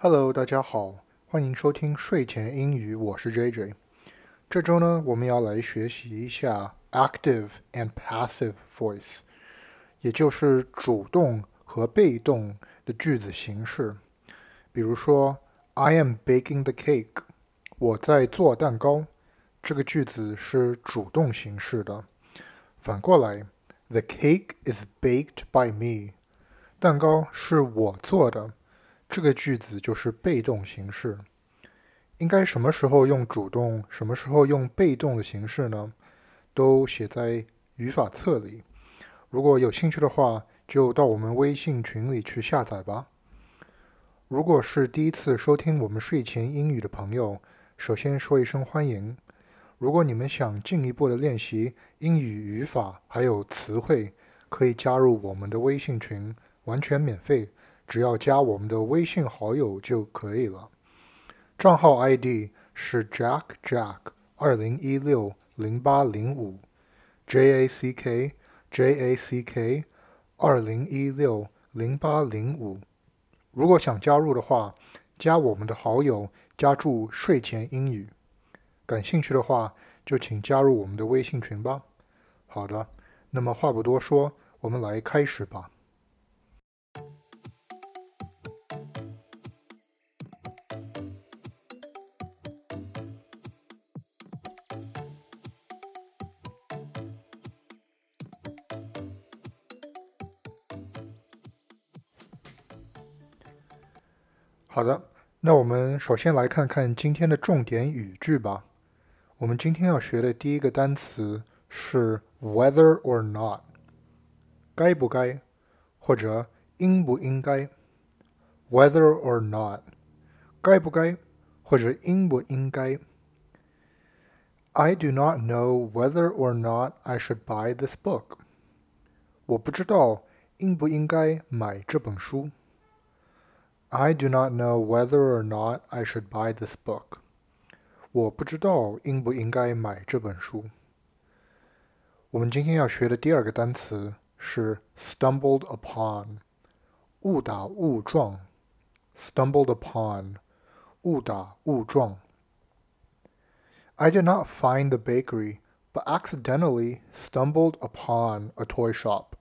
Hello，大家好，欢迎收听睡前英语，我是 JJ。这周呢，我们要来学习一下 active and passive voice，也就是主动和被动的句子形式。比如说，I am baking the cake，我在做蛋糕，这个句子是主动形式的。反过来，The cake is baked by me，蛋糕是我做的。这个句子就是被动形式，应该什么时候用主动，什么时候用被动的形式呢？都写在语法册里。如果有兴趣的话，就到我们微信群里去下载吧。如果是第一次收听我们睡前英语的朋友，首先说一声欢迎。如果你们想进一步的练习英语语法还有词汇，可以加入我们的微信群，完全免费。只要加我们的微信好友就可以了，账号 ID 是 Jack Jack 二零一六零八零五，J A C K J A C K 二零一六零八零五。如果想加入的话，加我们的好友，加注睡前英语。感兴趣的话，就请加入我们的微信群吧。好的，那么话不多说，我们来开始吧。好的，那我们首先来看看今天的重点语句吧。我们今天要学的第一个单词是 whether or not，该不该或者应不应该。whether or not，该不该或者应不应该。I do not know whether or not I should buy this book。我不知道应不应该买这本书。I do not know whether or not I should buy this book. 我不知道应不应该买这本书。我们今天要学的第二个单词是 stumbled upon，误打误撞。stumbled upon，误打误撞。I did not find the bakery, but accidentally stumbled upon a toy shop.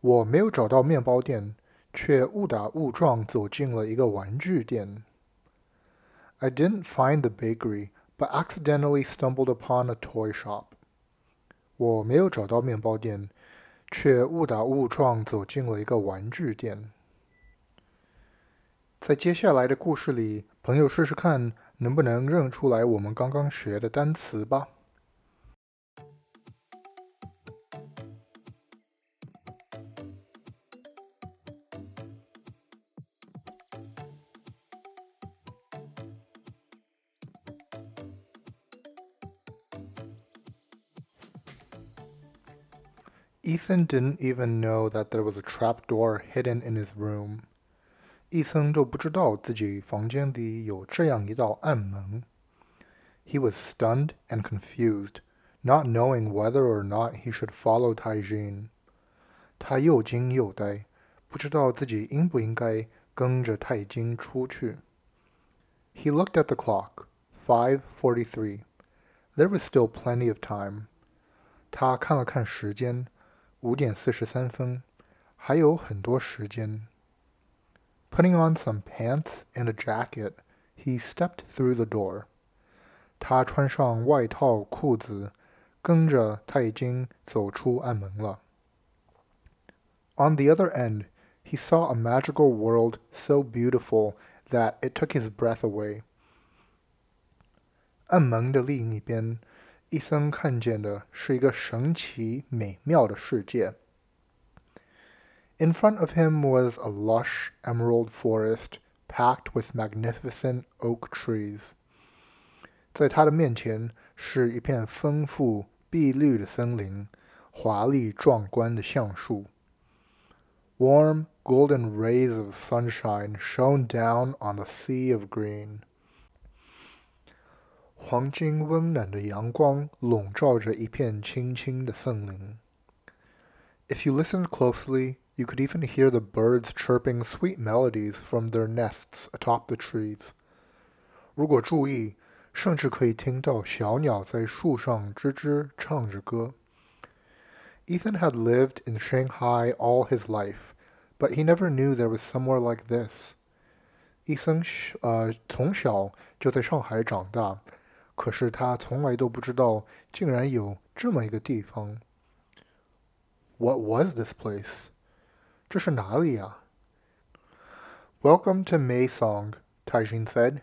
我没有找到面包店。 却误打误撞走进了一个玩具店。I didn't find the bakery, but accidentally stumbled upon a toy shop. 我没有找到面包店，却误打误撞走进了一个玩具店。在接下来的故事里，朋友试试看能不能认出来我们刚刚学的单词吧。Ethan didn't even know that there was a trap door hidden in his room. 伊森都不知道自己房间里有这样一道暗门。He was stunned and confused, not knowing whether or not he should follow Taijin. 他又惊又呆，不知道自己应不应该跟着泰金出去。He looked at the clock, 5:43. There was still plenty of time. 他看了看时间。 五点四十三分，还有很多时间。Putting on some pants and a jacket, he stepped through the door. 他穿上外套、裤子，跟着他已经走出暗门了。On the other end, he saw a magical world so beautiful that it took his breath away. 暗门的另一边。 伊森看见的是一个神奇美妙的世界。In front of him was a lush emerald forest packed with magnificent oak trees. 在他的面前是一片丰富碧绿的森林，华丽壮观的橡树。Warm golden rays of sunshine shone down on the sea of green. 黄金温暖的阳光笼罩着一片青青的森林。If you listened closely, You could even hear the birds chirping sweet melodies from their nests atop the trees. 如果注意，甚至可以听到小鸟在树上吱吱唱着歌。Ethan had lived in Shanghai all his life, but he never knew there was somewhere like this. 伊森呃从小就在上海长大， 可是他从来都不知道竟然有这么一个地方。What was this place? 这是哪里呀？Welcome to Maysong, Taijin said.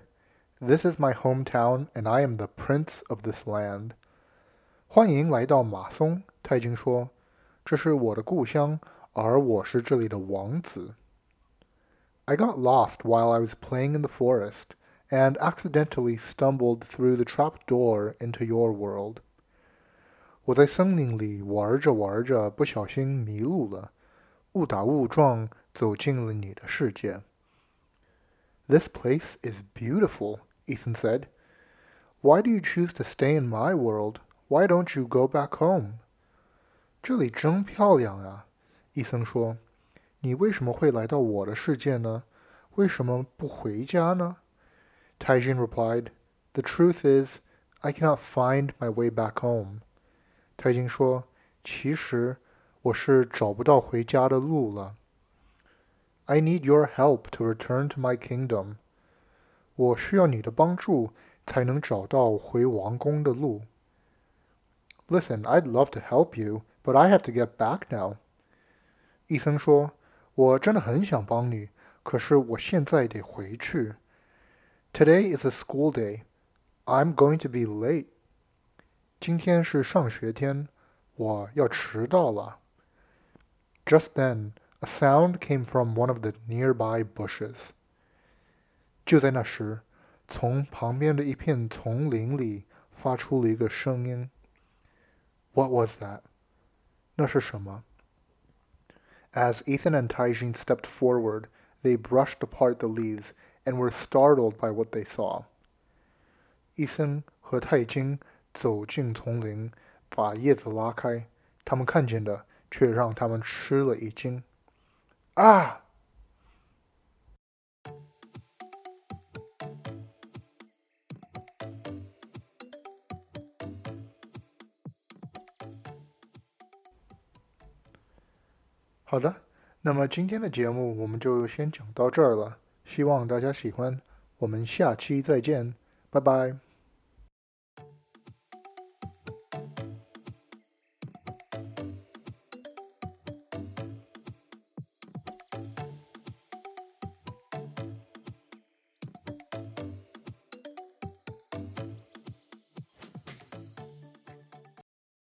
This is my hometown, and I am the prince of this land. 欢迎来到马松，泰金说：“这是我的故乡，而我是这里的王子。” I got lost while I was playing in the forest, and accidentally stumbled through the trap door into your world. 我在森林里玩着玩着，不小心迷路了，误打误撞走进了你的世界。This place is beautiful, Ethan said. Why do you choose to stay in my world? Why don't you go back home? 这里真漂亮啊，伊森说。你为什么会来到我的世界呢？为什么不回家呢 ？Taijin replied, "The truth is, I cannot find my way back home." 泰金说：“其实我是找不到回家的路了。I need your help to return to my kingdom. 我需要你的帮助，才能找到回王宫的路。Listen, I'd love to help you, but I have to get back now. 医生说：“我真的很想帮你，可是我现在得回去。 Today is a school day. I'm going to be late. 今天是上学天，我要迟到了。Just then, a sound came from one of the nearby bushes. 就在那时，从旁边的一片丛林里发出了一个声音。What was that？那是什么？As Ethan and Taijin stepped forward, they brushed apart the leaves and were startled by what they saw. 伊森和泰金走进丛林，把叶子拉开，他们看见的却让他们吃了一惊。啊！好的，那么今天的节目我们就先讲到这儿了，希望大家喜欢，我们下期再见，拜拜。